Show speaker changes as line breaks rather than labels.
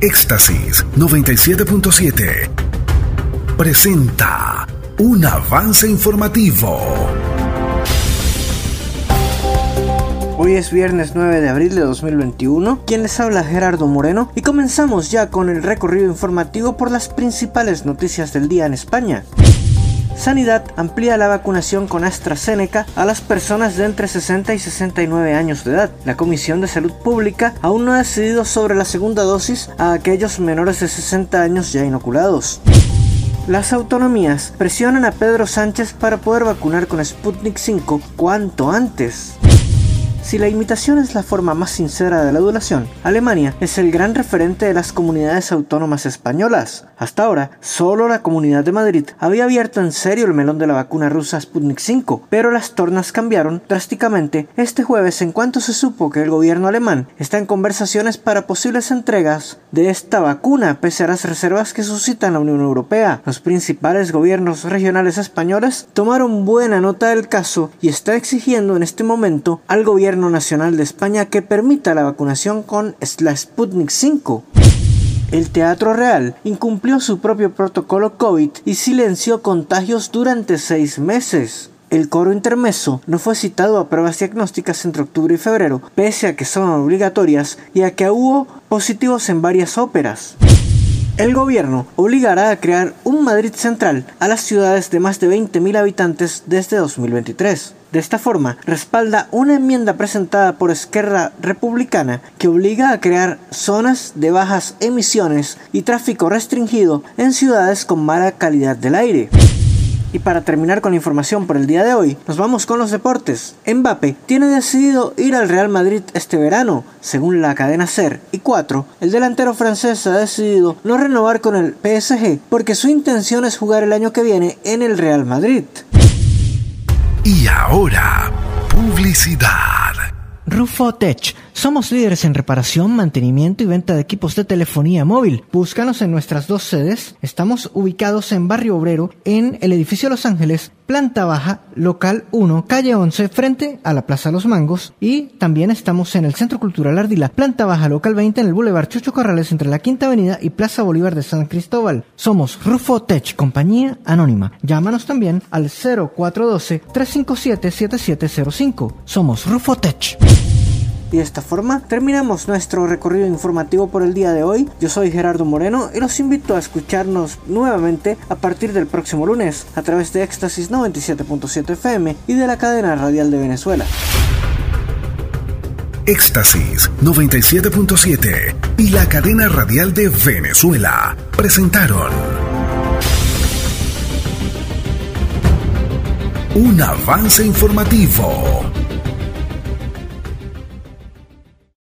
Éxtasis 97.7 presenta un avance informativo.
Hoy es viernes 9 de abril de 2021, quien les habla Gerardo Moreno y comenzamos ya con el recorrido informativo por las principales noticias del día en España. Sanidad amplía la vacunación con AstraZeneca a las personas de entre 60 y 69 años de edad. La Comisión de Salud Pública aún no ha decidido sobre la segunda dosis a aquellos menores de 60 años ya inoculados. Las autonomías presionan a Pedro Sánchez para poder vacunar con Sputnik 5 cuanto antes. Si la imitación es la forma más sincera de la adulación, Alemania es el gran referente de las comunidades autónomas españolas. Hasta ahora, solo la Comunidad de Madrid había abierto en serio el melón de la vacuna rusa Sputnik 5, pero las tornas cambiaron drásticamente este jueves en cuanto se supo que el gobierno alemán está en conversaciones para posibles entregas de esta vacuna pese a las reservas que suscita la Unión Europea. Los principales gobiernos regionales españoles tomaron buena nota del caso y está exigiendo en este momento al Nacional de España que permita la vacunación con la Sputnik 5. El Teatro Real incumplió su propio protocolo COVID y silenció contagios durante seis meses. El coro intermeso no fue citado a pruebas diagnósticas entre octubre y febrero, pese a que son obligatorias y a que hubo positivos en varias óperas. El gobierno obligará a crear un Madrid central a las ciudades de más de 20.000 habitantes desde 2023. De esta forma, respalda una enmienda presentada por Esquerra Republicana que obliga a crear zonas de bajas emisiones y tráfico restringido en ciudades con mala calidad del aire. Y para terminar con la información por el día de hoy, nos vamos con los deportes. Mbappe tiene decidido ir al Real Madrid este verano, según la cadena SER. Y 4. El delantero francés ha decidido no renovar con el PSG porque su intención es jugar el año que viene en el Real Madrid.
Y ahora, publicidad.
Rufo Tech. Somos líderes en reparación, mantenimiento y venta de equipos de telefonía móvil. Búscanos en nuestras dos sedes. Estamos ubicados en Barrio Obrero, en el edificio Los Ángeles, planta baja, local 1, calle 11, frente a la Plaza Los Mangos. Y también estamos en el Centro Cultural Ardila, planta baja, local 20, en el Boulevard Chucho Corrales, entre la Quinta Avenida y Plaza Bolívar de San Cristóbal. Somos Rufo Tech, compañía anónima. Llámanos también al 0412-357-7705. Somos Rufo Tech.
Y de esta forma terminamos nuestro recorrido informativo por el día de hoy. Yo soy Gerardo Moreno y los invito a escucharnos nuevamente a partir del próximo lunes a través de Éxtasis 97.7 FM y de la cadena radial de Venezuela.
Éxtasis 97.7 y la cadena radial de Venezuela presentaron un avance informativo.